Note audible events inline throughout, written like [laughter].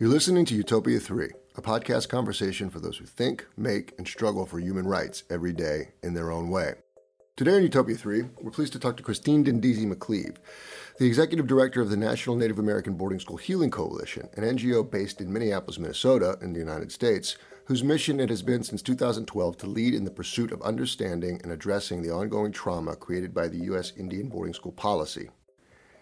You're listening to Utopia 3, a podcast conversation for those who think, make, and struggle for human rights every day in their own way. Today on Utopia 3, we're pleased to talk to Christine Diindiisi McCleave, the executive director of the National Native American Boarding School Healing Coalition, an NGO based in Minneapolis, Minnesota, in the United States, whose mission it has been since 2012 to lead in the pursuit of understanding and addressing the ongoing trauma created by the U.S. Indian boarding school policy.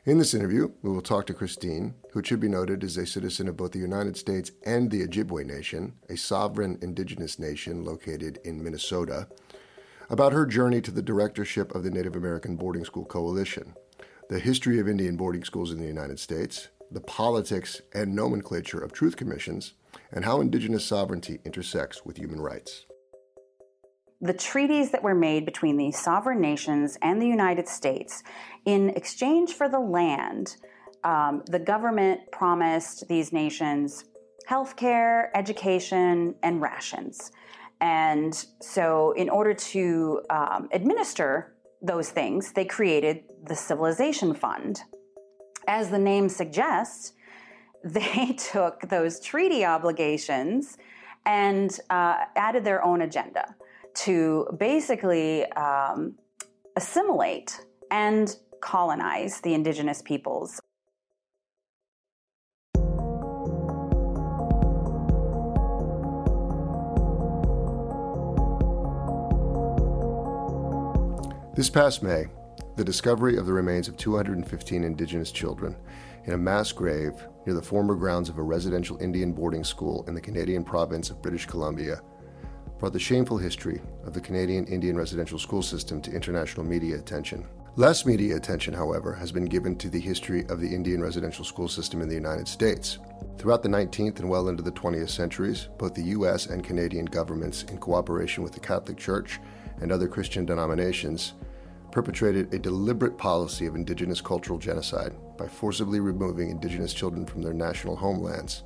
In this interview, we will talk to Christine, who should be noted is a citizen of both the United States and the Ojibwe Nation, a sovereign indigenous nation located in Minnesota, about her journey to the directorship of the Native American Boarding School Coalition, the history of Indian boarding schools in the United States, the politics and nomenclature of truth commissions, and how indigenous sovereignty intersects with human rights the treaties that were made between these sovereign nations and the United States, in exchange for the land, um, the government promised these nations health care, education, and rations. And so, in order to um, administer those things, they created the Civilization Fund. As the name suggests, [laughs] they took those treaty obligations and uh, added their own agenda to basically um, assimilate and colonize the indigenous peoples. This past May, the discovery of the remains of 215 indigenous children in a mass grave near the former grounds of a residential Indian boarding school in the Canadian province of British Columbia brought the shameful history of the Canadian Indian residential school system to international media attention. Less media attention, however, has been given to the history of the Indian residential school system in the United States. Throughout the 19th and well into the 20th centuries, both the U.S. and Canadian governments, in cooperation with the Catholic Church and other Christian denominations, perpetrated a deliberate policy of indigenous cultural genocide by forcibly removing indigenous children from their national homelands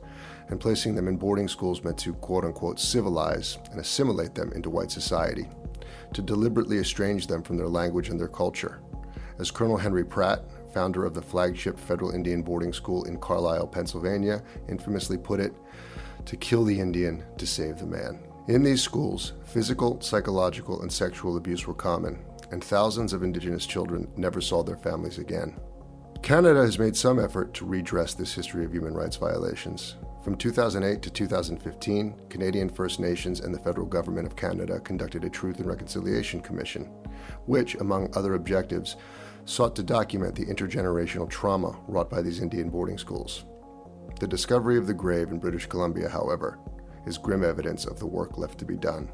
and placing them in boarding schools meant to quote unquote civilize and assimilate them into white society, to deliberately estrange them from their language and their culture. As Colonel Henry Pratt, founder of the flagship Federal Indian Boarding School in Carlisle, Pennsylvania, infamously put it, to kill the Indian to save the man. In these schools, physical, psychological, and sexual abuse were common, and thousands of Indigenous children never saw their families again. Canada has made some effort to redress this history of human rights violations. From 2008 to 2015, Canadian First Nations and the federal government of Canada conducted a Truth and Reconciliation Commission, which, among other objectives, sought to document the intergenerational trauma wrought by these Indian boarding schools. The discovery of the grave in British Columbia, however, is grim evidence of the work left to be done.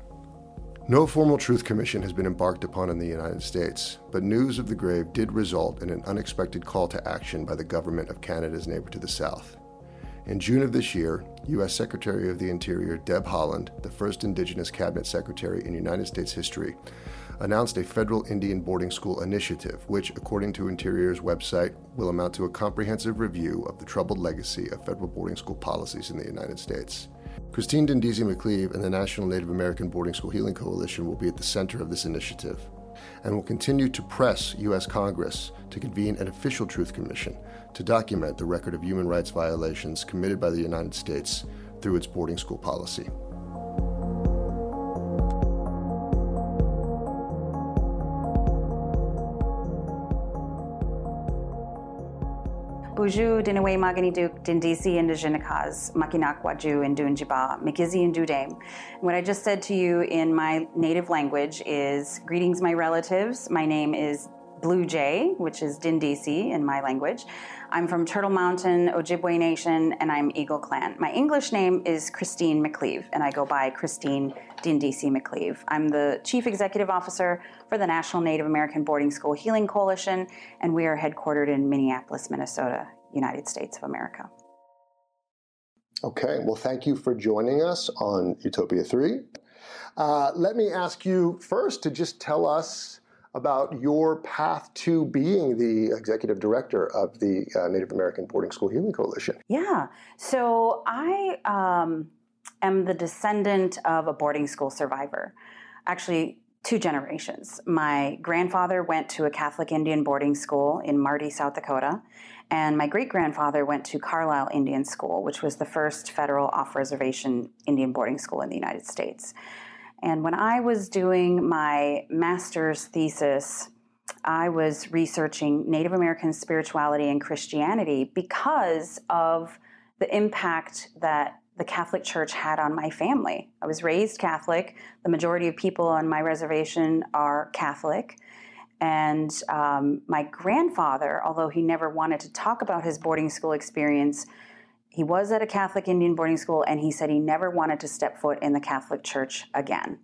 No formal truth commission has been embarked upon in the United States, but news of the grave did result in an unexpected call to action by the government of Canada's neighbor to the south. In June of this year, U.S. Secretary of the Interior Deb Haaland, the first Indigenous Cabinet Secretary in United States history, announced a federal Indian boarding school initiative, which, according to Interior's website, will amount to a comprehensive review of the troubled legacy of federal boarding school policies in the United States. Christine Diindiisi McCleave and the National Native American Boarding School Healing Coalition will be at the center of this initiative and will continue to press U.S. Congress to convene an official truth commission to document the record of human rights violations committed by the United States through its boarding school policy. Buju Dinaway Magani Duke Diindiisi Indigenicas Makinakwa and Dunjiba Mikizi and Dudame. What I just said to you in my native language is greetings, my relatives. My name is Blue Jay, which is Diindiisi in my language. I'm from Turtle Mountain, Ojibwe Nation, and I'm Eagle Clan. My English name is Christine McCleave, and I go by Christine Diindiisi McCleave. I'm the Chief Executive Officer for the National Native American Boarding School Healing Coalition, and we are headquartered in Minneapolis, Minnesota, United States of America. Okay, well, thank you for joining us on Utopia 3. Uh, let me ask you first to just tell us about your path to being the executive director of the uh, Native American Boarding School Healing Coalition. Yeah. So I um, am the descendant of a boarding school survivor. Actually, two generations. My grandfather went to a Catholic Indian boarding school in Marty, South Dakota, And my great grandfather went to Carlisle Indian School, which was the first federal off reservation Indian boarding school in the United States. And when I was doing my master's thesis, I was researching Native American spirituality and Christianity because of the impact that the Catholic Church had on my family. I was raised Catholic. The majority of people on my reservation are Catholic. And um, my grandfather, although he never wanted to talk about his boarding school experience, he was at a Catholic Indian boarding school and he said he never wanted to step foot in the Catholic Church again.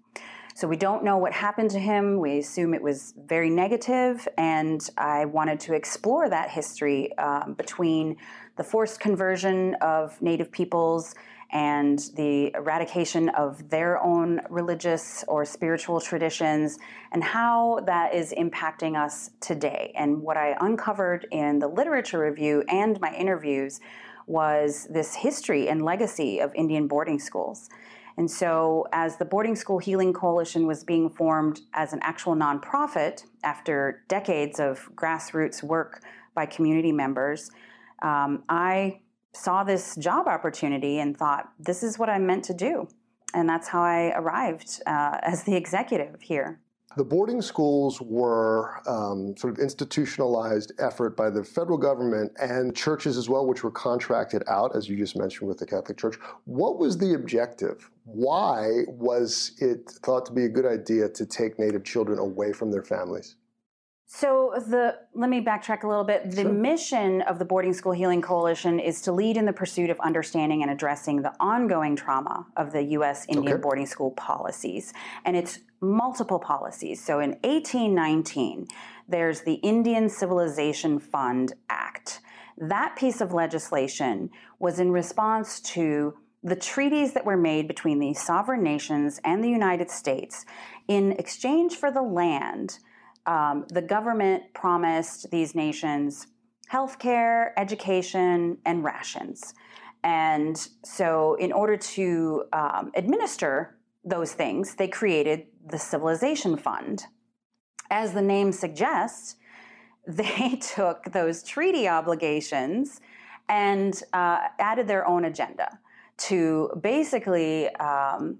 So we don't know what happened to him. We assume it was very negative, and I wanted to explore that history um, between the forced conversion of Native peoples and the eradication of their own religious or spiritual traditions and how that is impacting us today. And what I uncovered in the literature review and my interviews was this history and legacy of Indian boarding schools. And so, as the Boarding School Healing Coalition was being formed as an actual nonprofit after decades of grassroots work by community members, um, I saw this job opportunity and thought, this is what I'm meant to do. And that's how I arrived uh, as the executive here. The boarding schools were um, sort of institutionalized effort by the federal government and churches as well, which were contracted out, as you just mentioned, with the Catholic Church. What was the objective? Why was it thought to be a good idea to take Native children away from their families? So the let me backtrack a little bit. The sure. mission of the Boarding School Healing Coalition is to lead in the pursuit of understanding and addressing the ongoing trauma of the US Indian okay. boarding school policies. And it's multiple policies. So in 1819, there's the Indian Civilization Fund Act. That piece of legislation was in response to the treaties that were made between the sovereign nations and the United States in exchange for the land um, the government promised these nations healthcare, education, and rations. And so, in order to um, administer those things, they created the Civilization Fund. As the name suggests, [laughs] they took those treaty obligations and uh, added their own agenda to basically um,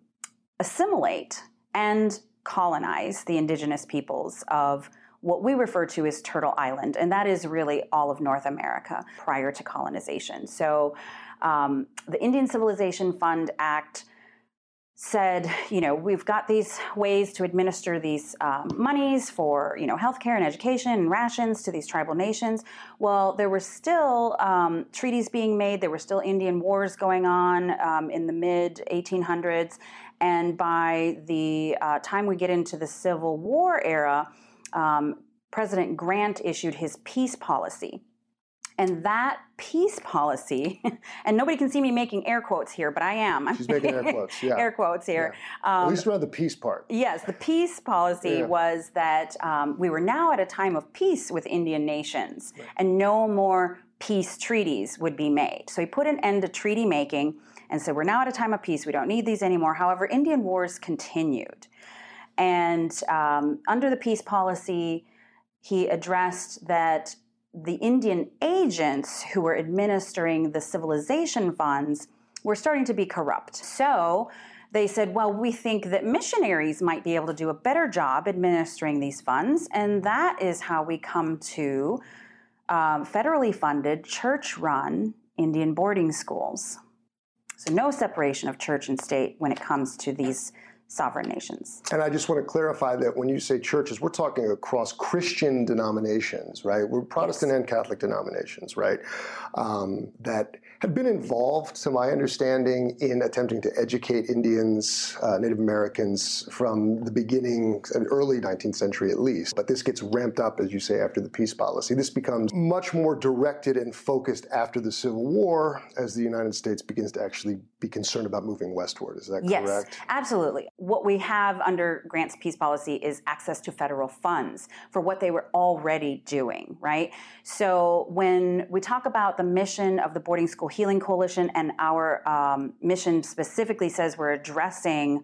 assimilate and colonize the indigenous peoples of what we refer to as Turtle Island, and that is really all of North America prior to colonization. So, um, the Indian Civilization Fund Act said, you know, we've got these ways to administer these um, monies for, you know, healthcare and education and rations to these tribal nations. Well, there were still um, treaties being made. There were still Indian wars going on um, in the mid 1800s, and by the uh, time we get into the Civil War era, um, President Grant issued his peace policy. And that peace policy, [laughs] and nobody can see me making air quotes here, but I am. She's making air [laughs] quotes, yeah. air quotes here. Yeah. Um, at least around the peace part. Yes, the peace policy yeah. was that um, we were now at a time of peace with Indian nations, right. and no more peace treaties would be made. So he put an end to treaty making and said, We're now at a time of peace. We don't need these anymore. However, Indian wars continued. And um, under the peace policy, he addressed that the Indian agents who were administering the civilization funds were starting to be corrupt. So they said, well, we think that missionaries might be able to do a better job administering these funds. And that is how we come to um, federally funded, church run Indian boarding schools. So, no separation of church and state when it comes to these sovereign nations. And I just want to clarify that when you say churches, we're talking across Christian denominations, right? We're Protestant yes. and Catholic denominations, right? Um, that had been involved, to my understanding, in attempting to educate Indians, uh, Native Americans from the beginning, early 19th century at least. But this gets ramped up, as you say, after the peace policy. This becomes much more directed and focused after the Civil War as the United States begins to actually be concerned about moving westward. Is that correct? Yes, absolutely. What we have under Grant's peace policy is access to federal funds for what they were already doing, right? So when we talk about the mission of the boarding school Healing Coalition, and our um, mission specifically says we're addressing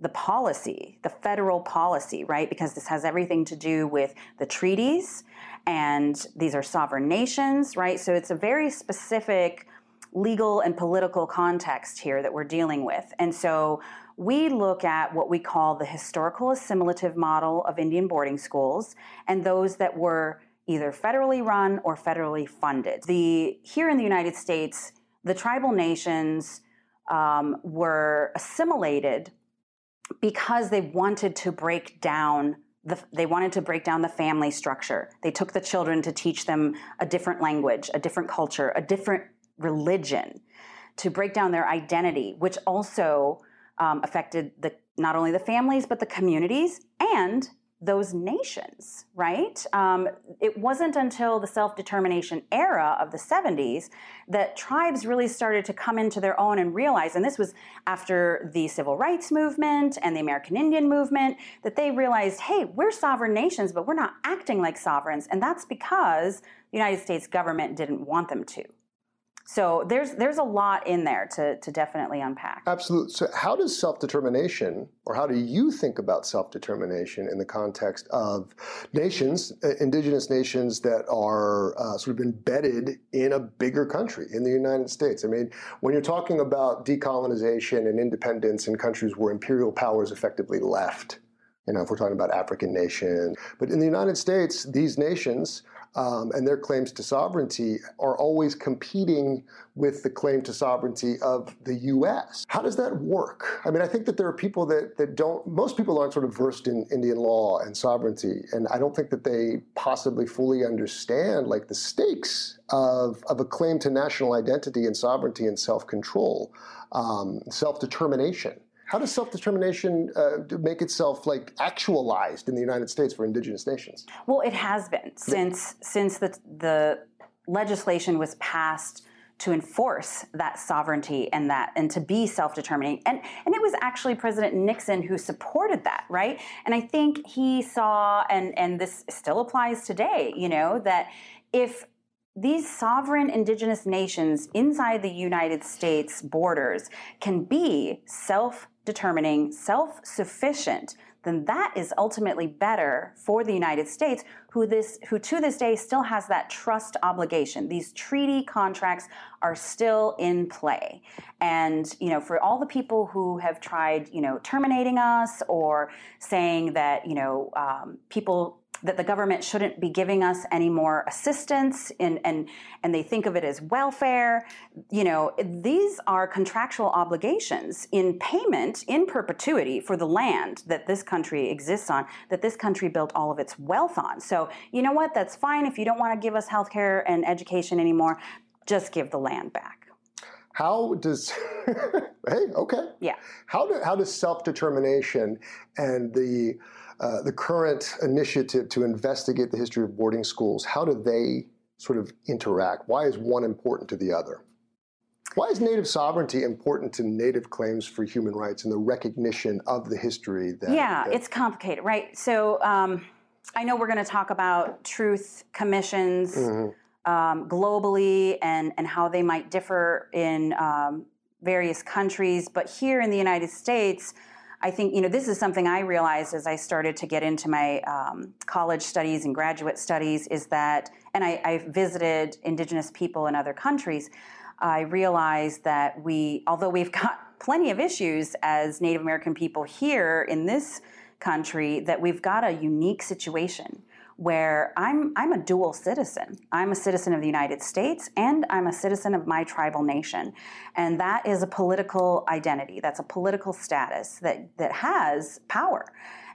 the policy, the federal policy, right? Because this has everything to do with the treaties and these are sovereign nations, right? So it's a very specific legal and political context here that we're dealing with. And so we look at what we call the historical assimilative model of Indian boarding schools and those that were either federally run or federally funded. The here in the United States, the tribal nations um, were assimilated because they wanted to break down the, they wanted to break down the family structure. They took the children to teach them a different language, a different culture, a different religion, to break down their identity, which also um, affected the not only the families but the communities and those nations, right? Um, it wasn't until the self determination era of the 70s that tribes really started to come into their own and realize, and this was after the civil rights movement and the American Indian movement, that they realized, hey, we're sovereign nations, but we're not acting like sovereigns. And that's because the United States government didn't want them to. So there's there's a lot in there to, to definitely unpack. Absolutely. So how does self-determination, or how do you think about self-determination in the context of nations, uh, indigenous nations that are uh, sort of embedded in a bigger country, in the United States? I mean, when you're talking about decolonization and independence in countries where imperial powers effectively left, you know, if we're talking about African nations, but in the United States, these nations um, and their claims to sovereignty are always competing with the claim to sovereignty of the U.S. How does that work? I mean, I think that there are people that, that don't, most people aren't sort of versed in Indian law and sovereignty, and I don't think that they possibly fully understand like the stakes of, of a claim to national identity and sovereignty and self-control, um, self-determination. How does self-determination uh, make itself like actualized in the United States for indigenous nations? Well, it has been since since the the legislation was passed to enforce that sovereignty and that and to be self-determining and and it was actually president nixon who supported that right and i think he saw and and this still applies today you know that if these sovereign indigenous nations inside the United States borders can be self determining, self sufficient, then that is ultimately better for the United States, who this who to this day still has that trust obligation. These treaty contracts are still in play. And you know, for all the people who have tried, you know, terminating us or saying that, you know, um, people that the government shouldn't be giving us any more assistance in, and and they think of it as welfare. You know these are contractual obligations in payment in perpetuity for the land that this country exists on that this country built all of its wealth on. So you know what? That's fine. If you don't want to give us health care and education anymore just give the land back. How does [laughs] hey okay. Yeah. How do, how does self-determination and the uh, the current initiative to investigate the history of boarding schools, how do they sort of interact? Why is one important to the other? Why is native sovereignty important to native claims for human rights and the recognition of the history that? Yeah, that, it's complicated, right? So um, I know we're going to talk about truth commissions mm-hmm. um, globally and, and how they might differ in um, various countries, but here in the United States, I think, you know, this is something I realized as I started to get into my um, college studies and graduate studies is that, and I, I visited Indigenous people in other countries, I realized that we, although we've [laughs] got plenty of issues as Native American people here in this country, that we've got a unique situation where I'm I'm a dual citizen. I'm a citizen of the United States and I'm a citizen of my tribal nation. And that is a political identity. That's a political status that that has power.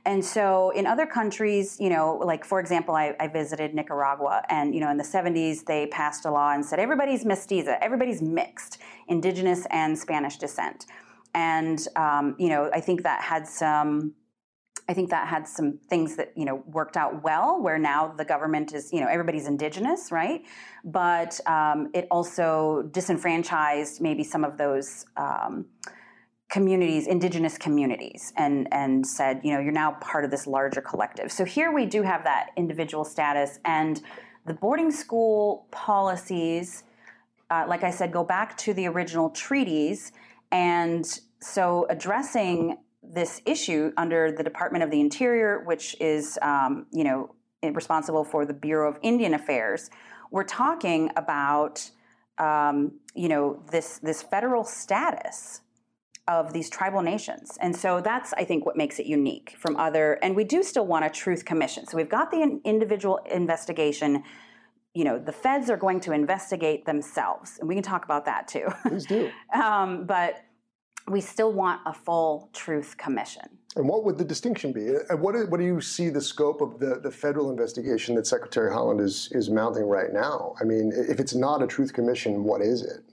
And so in other countries, you know, like for example, I, I, visited Nicaragua and, you know, in the 70s, they passed a law and said everybody's mestiza, everybody's mixed, indigenous and Spanish descent. And, um, you know, I think that had some I think that had some things that you know worked out well, where now the government is you know everybody's indigenous, right? But um, it also disenfranchised maybe some of those. Um, communities indigenous communities and and said you know you're now part of this larger collective so here we do have that individual status and the boarding school policies uh, like i said go back to the original treaties and so addressing this issue under the Department of the Interior, which is, um, you know, responsible for the Bureau of Indian Affairs, we're talking about um, you know this this federal status of these tribal nations. And so that's, I think, what makes it unique from other. And we do still want a truth commission. So we've got the individual investigation. You know, the feds are going to investigate themselves, and we can talk about that too. Please do. [laughs] um, but we still want a full truth commission. And what would the distinction be? And what, what do you see the scope of the, the federal investigation that Secretary Haaland is, is mounting right now? I mean, if it's not a truth commission, what is it?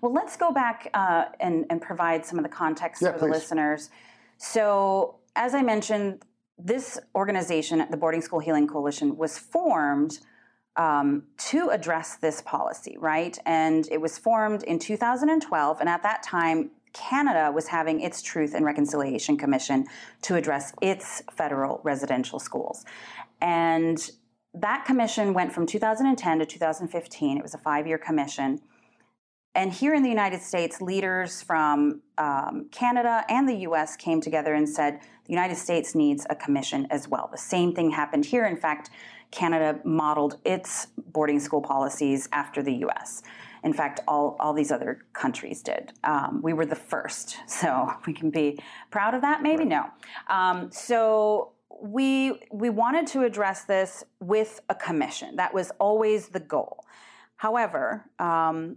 Well, let's go back uh, and, and, provide some of the context yeah, for please. the listeners. So, as I mentioned, this organization, the Boarding School Healing Coalition, was formed um, to address this policy, right? And it was formed in 2012, and at that time, Canada was having its Truth and Reconciliation Commission to address its federal residential schools. And that commission went from 2010 to 2015. It was a five year commission. And here in the United States, leaders from um, Canada and the US came together and said the United States needs a commission as well. The same thing happened here. In fact, Canada modeled its boarding school policies after the US. In fact, all, all these other countries did. Um, we were the first, [laughs] so we can be proud of that. Maybe right. no. Um, so we we wanted to address this with a commission. That was always the goal. However, um,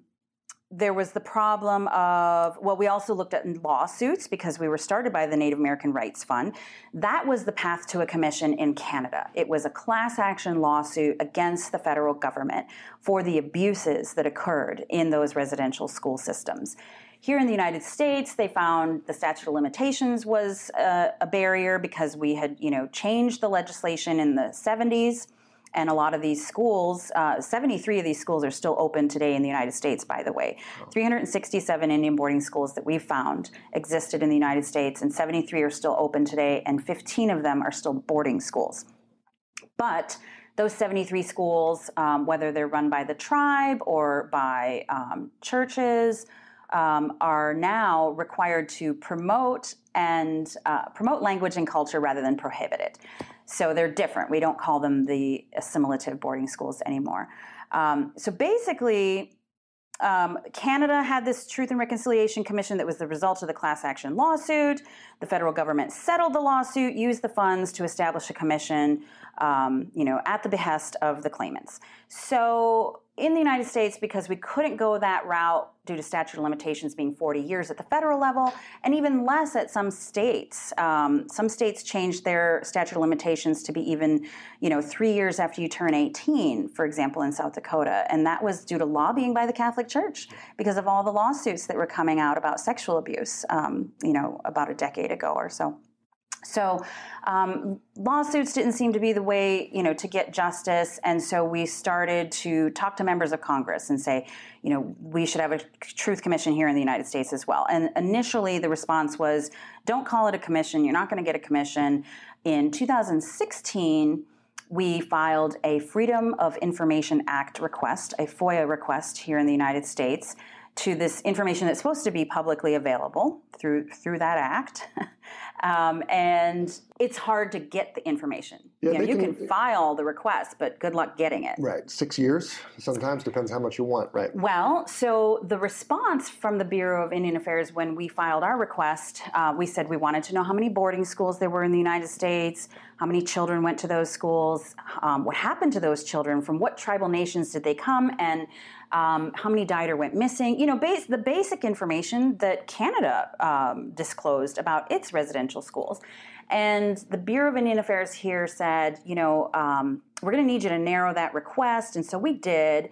there was the problem of, well, we also looked at lawsuits because we were started by the Native American Rights Fund. That was the path to a commission in Canada. It was a class action lawsuit against the federal government for the abuses that occurred in those residential school systems. Here in the United States, they found the statute of limitations was a, a barrier because we had, you know, changed the legislation in the 70s and a lot of these schools, uh, 73 of these schools are still open today in the United States, by the way. 367 Indian boarding schools that we've found existed in the United States, and 73 are still open today, and 15 of them are still boarding schools. But those 73 schools, um, whether they're run by the tribe or by um, churches, um, are now required to promote and uh, promote language and culture rather than prohibit it. So they're different. We don't call them the assimilative boarding schools anymore. Um, so basically, um, Canada had this Truth and Reconciliation Commission that was the result of the class action lawsuit. The federal government settled the lawsuit, used the funds to establish a commission, um, you know, at the behest of the claimants. So in the United States, because we couldn't go that route due to statute of limitations being 40 years at the federal level, and even less at some states. Um, some states changed their statute of limitations to be even, you know, three years after you turn 18, for example, in South Dakota, and that was due to lobbying by the Catholic Church because of all the lawsuits that were coming out about sexual abuse, um, you know, about a decade ago or so. So um, lawsuits didn't seem to be the way, you know, to get justice, and so we started to talk to members of Congress and say, you know, we should have a truth commission here in the United States as well. And initially, the response was, don't call it a commission. You're not going to get a commission. In 2016 we filed a Freedom of Information Act request, a FOIA request here in the United States to this information that's supposed to be publicly available through through that act. [laughs] Um, and it's hard to get the information. Yeah, you, know, you can, can, file the request, but good luck getting it. Right, six years sometimes depends how much you want. Right. Well, so the response from the Bureau of Indian Affairs when we filed our request, uh, we said we wanted to know how many boarding schools there were in the United States, how many children went to those schools, um, what happened to those children, from what tribal nations did they come, and um, how many died or went missing. You know, base, the basic information that Canada um, disclosed about its residential schools. And the Bureau of Indian Affairs here said, you know, um, we're going to need you to narrow that request. And so we did.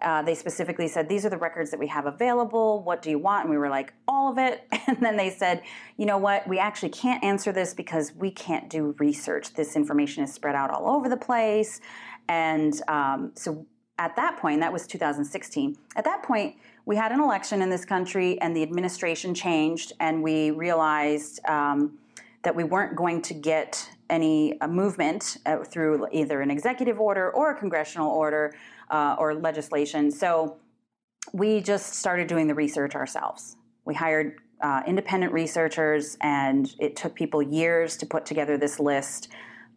Uh, they specifically said, These are the records that we have available. What do you want? And we were like, All of it. [laughs] And then they said, You know what? We actually can't answer this because we can't do research. This information is spread out all over the place. And um, so at that point, that was 2016, at that point, we had an election in this country and the administration changed, and we realized um, that we weren't going to get any uh, movement uh, through either an executive order or a congressional order uh, or legislation. So we just started doing the research ourselves. We hired uh, independent researchers, and it took people years to put together this list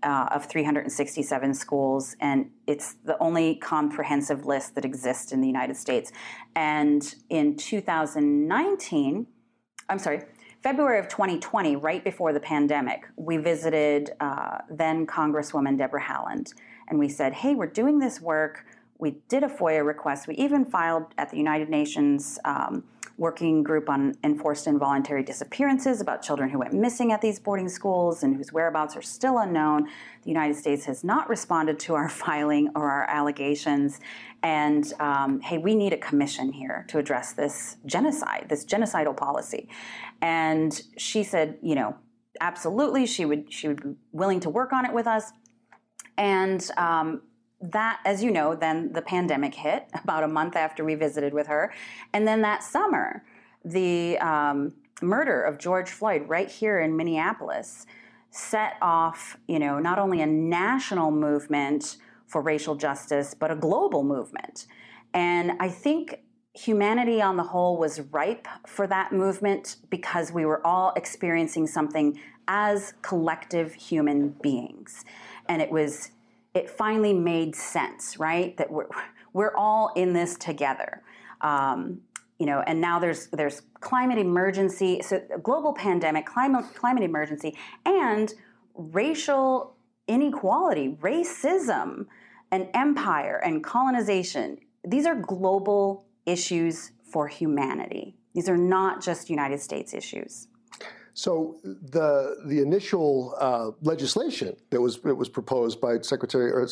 uh, of 367 schools, and it's the only comprehensive list that exists in the United States. And in 2019, I'm sorry, February of 2020, right before the pandemic, we visited uh, then Congresswoman Deborah Haaland, and we said, "Hey, we're doing this work." We did a FOIA request. We even filed at the United Nations. Um, working group on enforced involuntary disappearances about children who went missing at these boarding schools and whose whereabouts are still unknown. The United States has not responded to our [laughs] filing or our allegations. And um, hey, we need a commission here to address this genocide, this genocidal policy. And she said, you know, absolutely, she would she would be willing to work on it with us. And um, that, as you know, then the pandemic hit about a month after we visited with her. And then that summer, the um, murder of George Floyd right here in Minneapolis set off, you know, not only a national movement for racial justice, but a global movement. And I think humanity on the whole was ripe for that movement because we were all experiencing something as collective human beings. And it was it finally made sense, right? That we're [laughs] we're all in this together. Um, you know, and now there's there's climate emergency, so global pandemic, climate climate emergency, and racial inequality, racism, and empire and colonization. These are global issues for humanity. These are not just United States issues. So the the initial uh, legislation that was that was proposed by Secretary or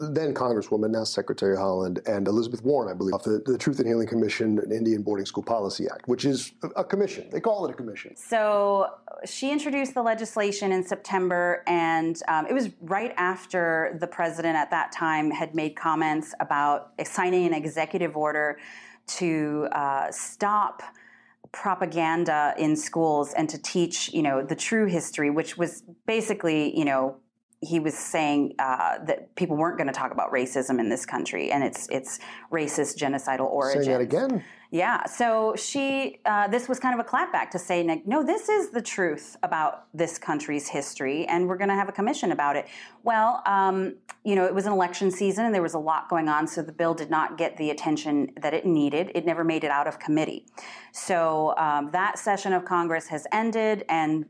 then Congresswoman now Secretary Haaland and Elizabeth Warren, I believe, the, the Truth in Healing Commission and Indian Boarding School Policy Act, which is a commission. They call it a commission. So she introduced the legislation in September, and um, it was right after the president at that time had made comments about signing an executive order to uh, stop propaganda in schools and to teach, you know, the true history, which was basically, you know, he was saying uh, that people weren't going to talk about racism in this country and its its racist genocidal origins. Saying that again. Yeah. So she, uh, this was kind of a clapback to say, no, this is the truth about this country's history, and we're going to have a commission about it. Well, um, you know, it was an election season, and there was a lot going on, so the bill did not get the attention that it needed. It never made it out of committee. So um, that session of Congress has ended, and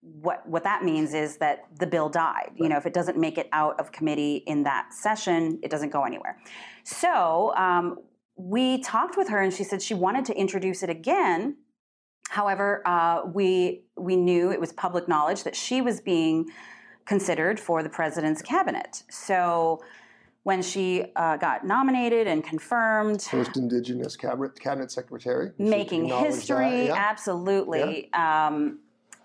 what what that means is that the bill died. You know, if it doesn't make it out of committee in that session, it doesn't go anywhere. So um, we talked with her, and she said she wanted to introduce it again. However, uh, we we knew it was public knowledge that she was being considered for the president's cabinet. So when she uh, got nominated and confirmed. First Indigenous cabinet, cabinet secretary. Making history, yeah. absolutely. Yeah. Um,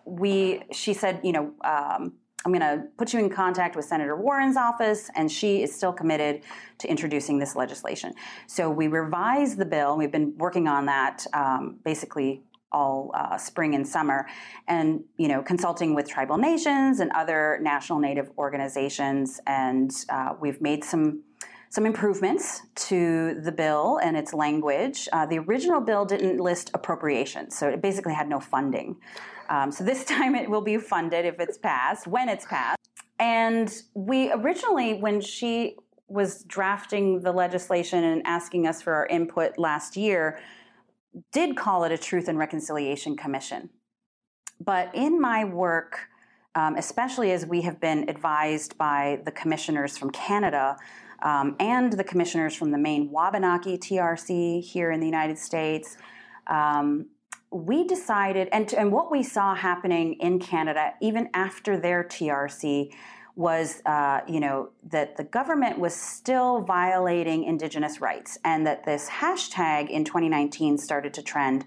we, she said, you know, um, I'm going to put you in contact with Senator Warren's office, and she is still committed to introducing this legislation. So we revised the bill. We've been working on that um, basically all uh, spring and summer, and you know, consulting with tribal nations and other national Native organizations, and uh, we've made some some improvements to the bill and its language. Uh, the original bill didn't list appropriations, so it basically had no funding. Um, so this [laughs] time it will be funded if it's passed, when it's passed. And we originally, when she was drafting the legislation and asking us for our input last year, did call it a Truth and Reconciliation Commission. But in my work, um, especially as we have been advised by the commissioners from Canada um, and the commissioners from the Maine Wabanaki TRC here in the United States, um, we decided, and, and what we saw happening in Canada, even after their TRC, was, uh, you know, that the government was still violating Indigenous rights, and that this hashtag in 2019 started to trend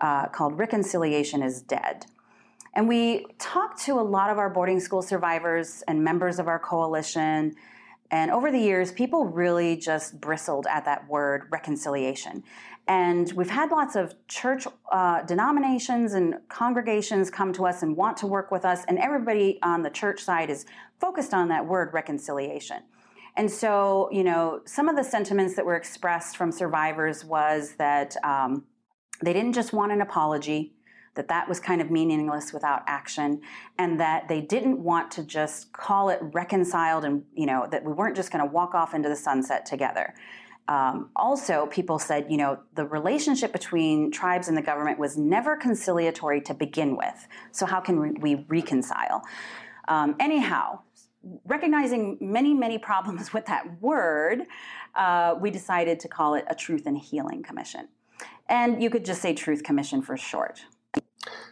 uh, called "Reconciliation is Dead." And we talked to a lot of our boarding school survivors and members of our coalition. And over the years, people really just bristled at that word reconciliation. And we've had lots of church uh, denominations and congregations come to us and want to work with us, and everybody on the church side is focused on that word reconciliation. And so, you know, some of the sentiments that were expressed from survivors was that um, they didn't just want an apology, that that was kind of meaningless without action, and that they didn't want to just call it reconciled and, you know, that we weren't just going to walk off into the sunset together. Um, also, people said, you know, the relationship between tribes and the government was never conciliatory to begin with. So, how can we reconcile? Um, anyhow, recognizing many, many problems with that word, uh, we decided to call it a Truth and Healing Commission. And you could just say Truth Commission for short.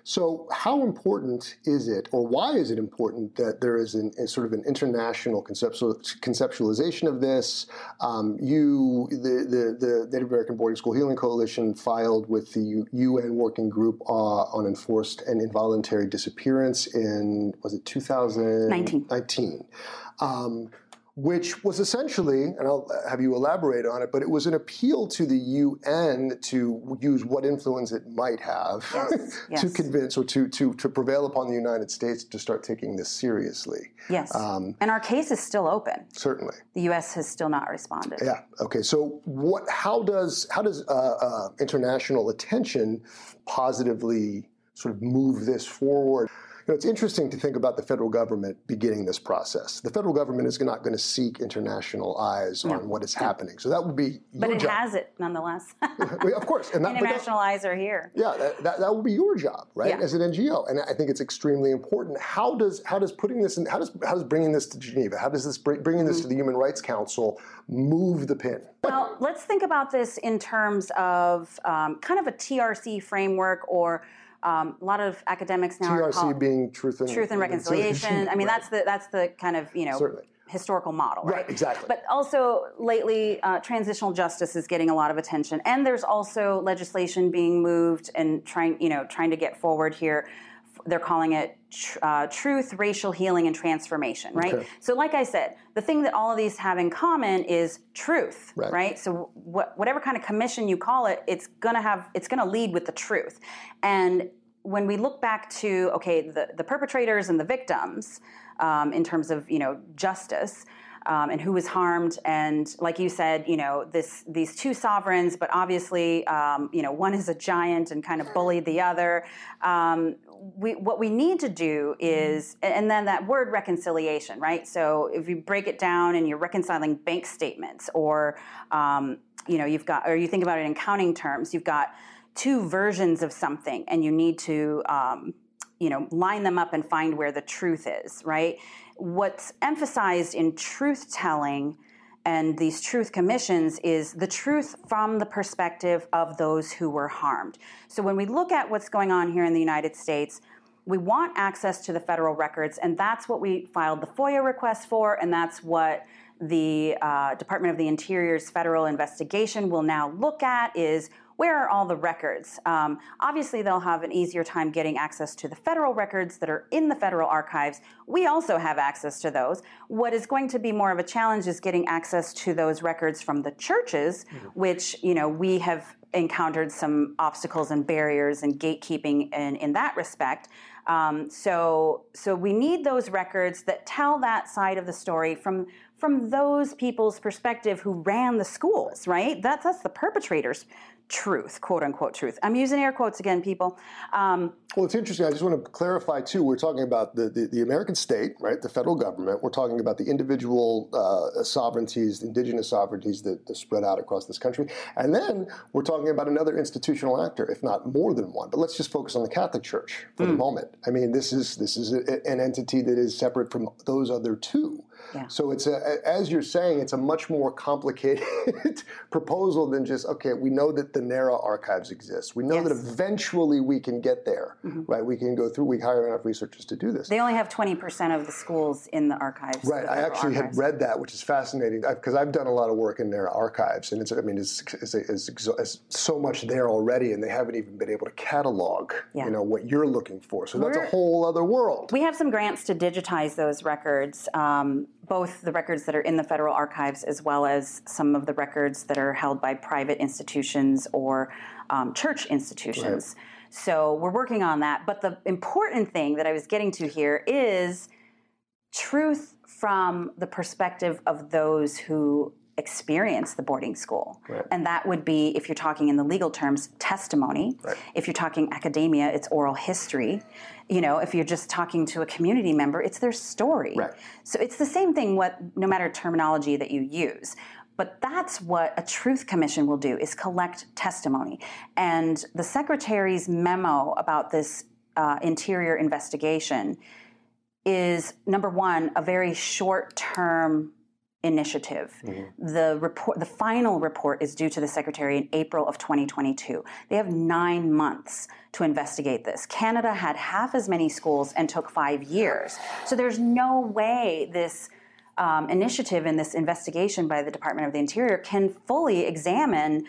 So, how important is it, or why is it important that there is an, a sort of an international conceptual, conceptualization of this? Um, you, the, the, the, Native American Boarding School Healing Coalition, filed with the UN Working Group uh, on Enforced and Involuntary Disappearance in was it 2019? 19. Which was essentially, and I'll have you elaborate on it, but it was an appeal to the UN to use what influence it might have yes, [laughs] yes. to convince or to, to, to prevail upon the United States to start taking this seriously. Yes. Um, and our case is still open. Certainly. The U.S. has still not responded. Yeah. Okay. So what? How does how does uh, uh, international attention positively sort of move this forward? Know, it's interesting to think about the federal government beginning this process. The federal government is not going to seek international eyes no. on what is happening. So that would be But it job. has it nonetheless. [laughs] of course. And that, international eyes are here. Yeah, that, that, that will be your job, right, yeah. as an NGO. And I think it's extremely important. How does how does putting this in, how does how does bringing this to Geneva, how does this bring, bringing this mm-hmm. to the Human Rights Council move the pin? Well, let's think about this in terms of um, kind of a TRC framework or um, a lot of academics now TRC are called being truth and truth and reconciliation. I mean, right. that's the that's the kind of you know Certainly. historical model, right? right? Exactly. But also lately, uh, transitional justice is getting a lot of attention, and there's also legislation being moved and trying you know trying to get forward here. They're calling it uh, truth, racial healing, and transformation, right? Okay. So, like I said, the thing that all of these have in common is truth, right? right? So, wh- whatever kind of commission you call it, it's gonna have, it's gonna lead with the truth, and when we look back to okay the, the perpetrators and the victims um, in terms of you know justice um, and who was harmed and like you said you know this these two sovereigns but obviously um, you know one is a giant and kind of bullied the other um, we, what we need to do is and then that word reconciliation right? So if you break it down and you're reconciling bank statements or um, you know you've got or you think about it in accounting terms you've got two versions of something and you need to um, you know line them up and find where the truth is right? What's emphasized in truth telling and these truth commissions is the truth from the perspective of those who were harmed. So when we look at what's going on here in the united states we want access to the federal records and that's what we filed the foia request for and that's what the uh, department of the interior's federal investigation will now look at is where are all the records? Um, obviously, they'll have an easier time getting access to the federal records that are in the federal archives. We also have access to those. What is going to be more of a challenge is getting access to those records from the churches, mm-hmm. which you know we have encountered some obstacles and barriers and gatekeeping in, in that respect. Um, so, so we need those records that tell that side of the story from from those people's perspective who ran the schools, right? That's that's the perpetrators truth, quote unquote truth. I'm using air quotes again, people. Um, well, it's interesting. I just want to clarify too. We're talking about the, the, the American state, right? The federal government. We're talking about the individual uh, sovereignties, indigenous sovereignties that, that, spread out across this country, and then we're talking about another institutional actor, if not more than one. But let's just focus on the Catholic Church for mm. the moment. I mean, this is this is a, an entity that is separate from those other two. Yeah. So it's a, as you're saying, it's a much more complicated [laughs] proposal than just okay. We know that the NARA archives exist. We know yes. that eventually we can get there, mm-hmm. right? We can go through. We hire enough researchers to do this. They only have 20% of the schools in the archives. Right. The I actually archives. had read that, which is fascinating because I've done a lot of work in NARA archives, and it's I mean, it's, it's, it's, it's so much there already, and they haven't even been able to catalog, yeah. you know, what you're looking for. So We're, that's a whole other world. We have some grants to digitize those records. Um, both the records that are in the federal archives as well as some of the records that are held by private institutions or um, church institutions. Right. So we're working on that. But the important thing that I was getting to here is truth from the perspective of those who experience the boarding school. Right. And that would be, if you're talking in the legal terms, testimony. Right. If you're talking academia, it's oral history. You know, if you're just talking to a community member, it's their story. Right. So it's the same thing what no matter terminology that you use. But that's what a truth commission will do is collect testimony. And the secretary's memo about this uh, interior investigation is number one, a very short term initiative. Mm-hmm. The report, the final report is due to the secretary in April of 2022. They have nine months to investigate this. Canada had half as many schools and took five years. So there's no way this um, initiative and this investigation by the Department of the Interior can fully examine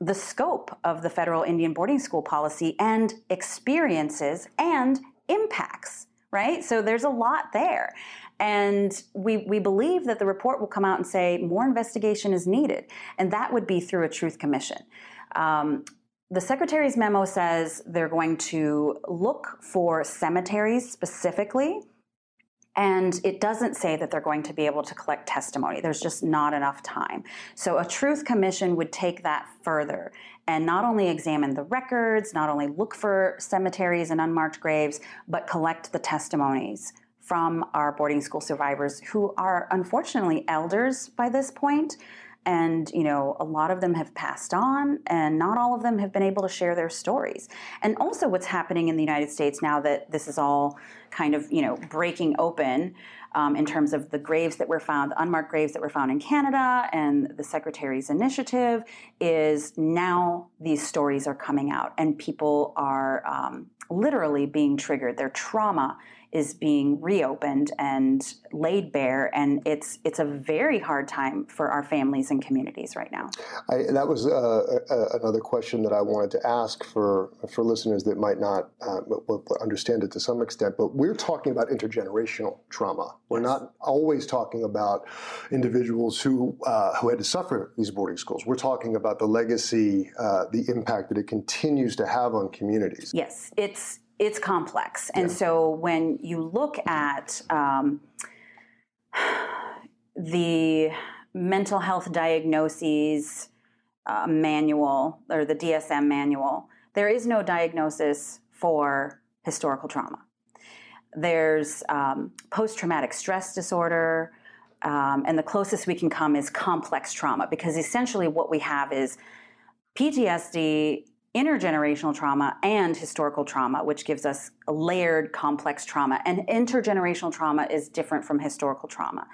the scope of the federal Indian boarding school policy and experiences and impacts, right? So there's a lot there. And we, we believe that the report will come out and say more investigation is needed, and that would be through a truth commission. Um, the secretary's memo says they're going to look for cemeteries specifically, and it doesn't say that they're going to be able to collect testimony. There's just not enough time. So a truth commission would take that further and not only examine the records, not only look for cemeteries and unmarked graves, but collect the testimonies from our boarding school survivors who are unfortunately elders by this point. And you know a lot of them have passed on and not all of them have been able to share their stories. And also what's happening in the united states now that this is all kind of you know breaking open um, in terms of the graves that were found the unmarked graves that were found in canada and the secretary's initiative is now these stories are coming out and people are um, literally being triggered. Their trauma is being reopened and laid bare, and it's it's a very hard time for our families and communities right now. I, that was uh, uh, another question that I wanted to ask for for listeners that might not uh, understand it to some extent. But we're talking about intergenerational trauma. We're not always talking about individuals who uh, who had to suffer these boarding schools. We're talking about the legacy, uh, the impact that it continues to have on communities. Yes, it's it's complex. And yeah. so when you look at um, the mental health diagnoses uh, manual or the DSM manual, there is no diagnosis for historical trauma. There's um, post traumatic stress disorder, um, and the closest we can come is complex trauma because essentially what we have is PTSD intergenerational trauma and historical trauma, which gives us a layered, complex trauma. And intergenerational trauma is different from historical trauma.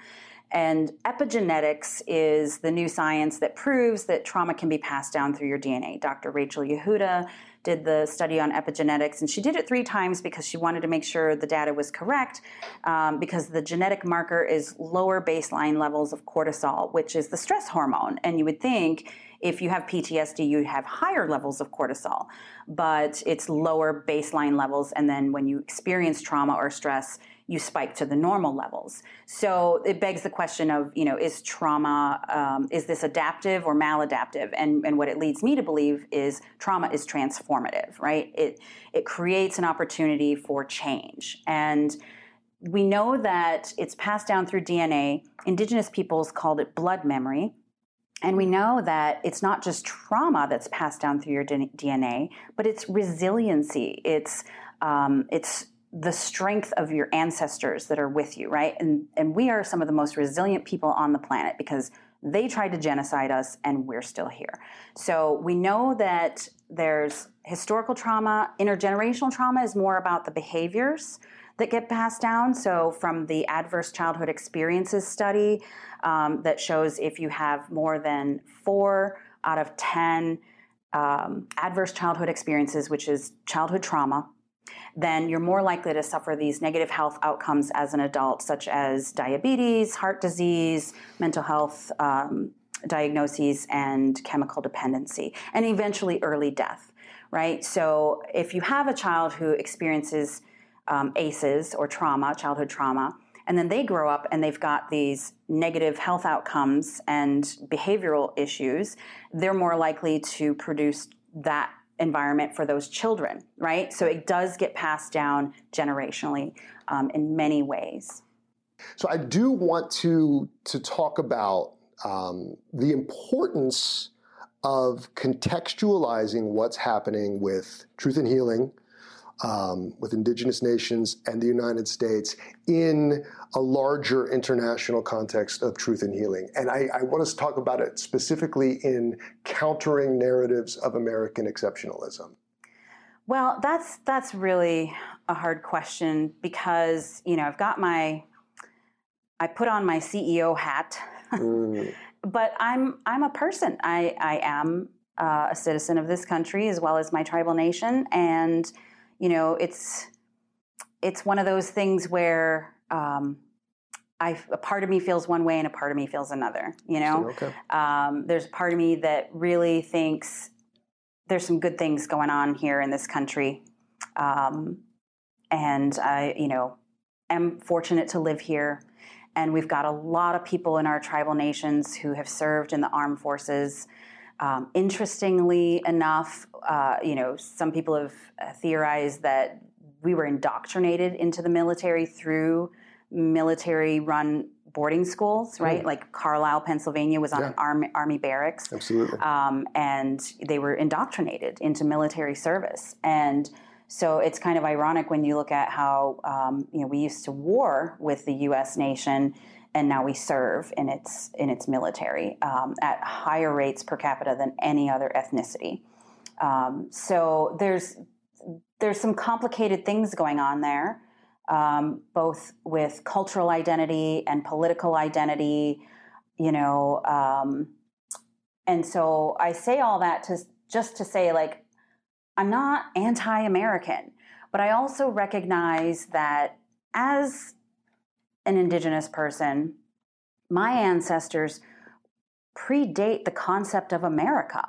And epigenetics is the new science that proves that trauma can be passed down through your DNA. Dr. Rachel Yehuda did the study on epigenetics, and she did it three times because she wanted to make sure the data was correct. Um, because the genetic marker is lower baseline levels of cortisol, which is the stress hormone. And you would think if you have PTSD, you have higher levels of cortisol, but it's lower baseline levels. And then when you experience trauma or stress, you spike to the normal levels. So it begs the question of, you know, is trauma, um, is this adaptive or maladaptive? And, and what it leads me to believe is trauma is transformative, right? It, it creates an opportunity for change. And we know that it's passed down through DNA. Indigenous peoples called it blood memory. And we know that it's not just trauma that's passed down through your DNA, but it's resiliency. It's um, it's the strength of your ancestors that are with you, right? And and we are some of the most resilient people on the planet because they tried to genocide us and we're still here. So we know that there's historical trauma, intergenerational trauma is more about the behaviors that get passed down. So, from the Adverse Childhood Experiences study um, that shows if you have more than four out of 10 um, adverse childhood experiences, which is childhood trauma, then you're more likely to suffer these negative health outcomes as an adult, such as diabetes, heart disease, mental health um, diagnoses, and chemical dependency, and eventually early death, right? So if you have a child who experiences um, ACEs or trauma, childhood trauma, and then they grow up and they've got these negative health outcomes and behavioral issues, they're more likely to produce that environment for those children, right? So it does get passed down generationally um, in many ways. So I do want to to talk about um, the importance of contextualizing what's happening with truth and healing, um, with indigenous nations and the United States in a larger international context of truth and healing. And I, I want us to talk about it specifically in countering narratives of American exceptionalism. Well, that's that's really a hard question because you know I've got my I put on my CEO hat, mm. [laughs] but I'm I'm a person. I I am uh, a citizen of this country as well as my tribal nation, and you know it's it's one of those things where um, I a part of me feels one way and a part of me feels another. You know, okay. um, there's a part of me that really thinks there's some good things going on here in this country. Um, and I, you know, am fortunate to live here. And we've got a lot of people in our tribal nations who have served in the armed forces. Um, interestingly enough, uh, you know, some people have uh, theorized that we were indoctrinated into the military through military run boarding schools, right? Mm. Like Carlisle, Pennsylvania was on yeah. army, army barracks. Absolutely. Um, and they were indoctrinated into military service. And so it's kind of ironic when you look at how, um, you know, we used to war with the U.S. nation and now we serve in its in its military um, at higher rates per capita than any other ethnicity. Um, so there's there's some complicated things going on there um, both with cultural identity and political identity, you know. Um, and so I say all that to just to say, like, I'm not anti American, but I also recognize that as an Indigenous person, my ancestors predate the concept of America.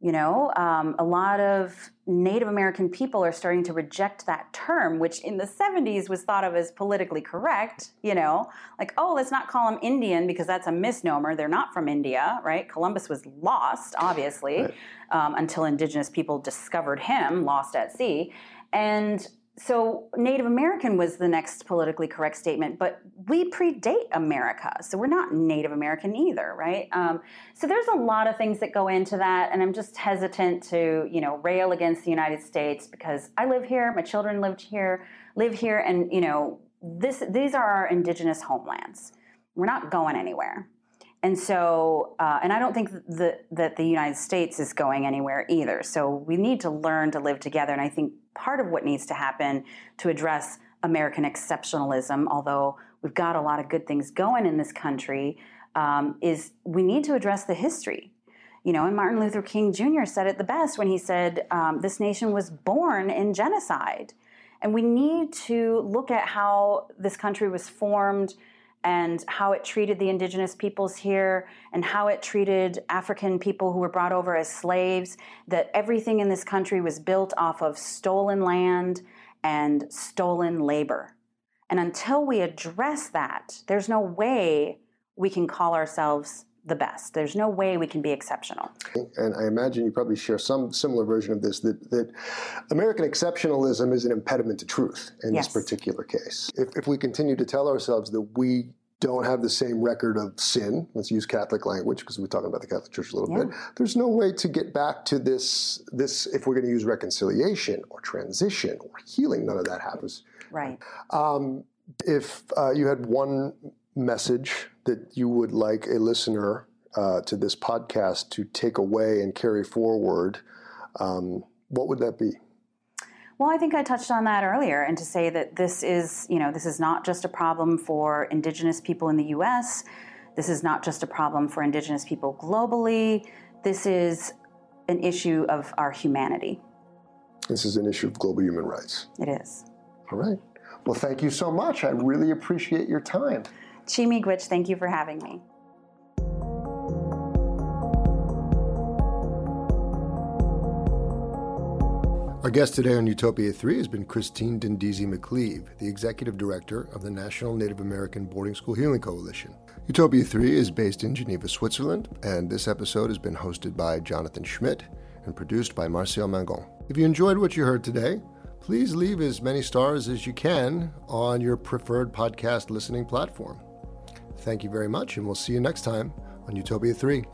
You know, um, a lot of Native American people are starting to reject that term, which in the 70s was thought of as politically correct. You know, like, oh, let's not call them Indian because that's a misnomer. They're not from India, right? Columbus was lost, obviously, right. um, until indigenous people discovered him, lost at sea. And so Native American was the next politically correct statement, but we predate America, so we're not Native American either, right? Um, so there's a lot of things that go into that, and I'm just hesitant to, you know, rail against the United States because I live here, my children lived here, live here, and you know, this these are our indigenous homelands. We're not going anywhere. And so, uh, and I don't think that, that the United States is going anywhere either. So we need to learn to live together. And I think part of what needs to happen to address American exceptionalism, although we've got a lot of good things going in this country, um, is we need to address the history. You know, and Martin Luther King Jr. said it the best when he said, um, This nation was born in genocide. And we need to look at how this country was formed and how it treated the indigenous peoples here and how it treated African people who were brought over as slaves, that everything in this country was built off of stolen land and stolen labor. And until we address that, there's no way we can call ourselves the best. There's no way we can be exceptional. And I imagine you probably share some similar version of this that, that American exceptionalism is an impediment to truth in yes. this particular case. If, if we continue to tell ourselves that we don't have the same record of sin. Let's use Catholic language because we're talking about the Catholic Church a little yeah. bit. There's no way to get back to this. This, if we're going to use reconciliation or transition or healing, none of that happens. Right. Um, if uh, you had one message that you would like a listener uh, to this podcast to take away and carry forward, um, what would that be? Well, I think I touched on that earlier, and to say that this is, you know, this is not just a problem for Indigenous people in the U.S. This is not just a problem for Indigenous people globally. This is an issue of our humanity. This is an issue of global human rights. It is. All right. Well, thank you so much. I really appreciate your time. Chi-Miigwech, thank you for having me. Our guest today on Utopia 3 has been Christine Diindiisi McCleave, the Executive Director of the National Native American Boarding School Healing Coalition. Utopia 3 is based in Geneva, Switzerland, and this episode has been hosted by Jonathan Schmidt and produced by Marcel Mangon. If you enjoyed what you heard today, please leave as many stars as you can on your preferred podcast listening platform. Thank you very much, and we'll see you next time on Utopia 3.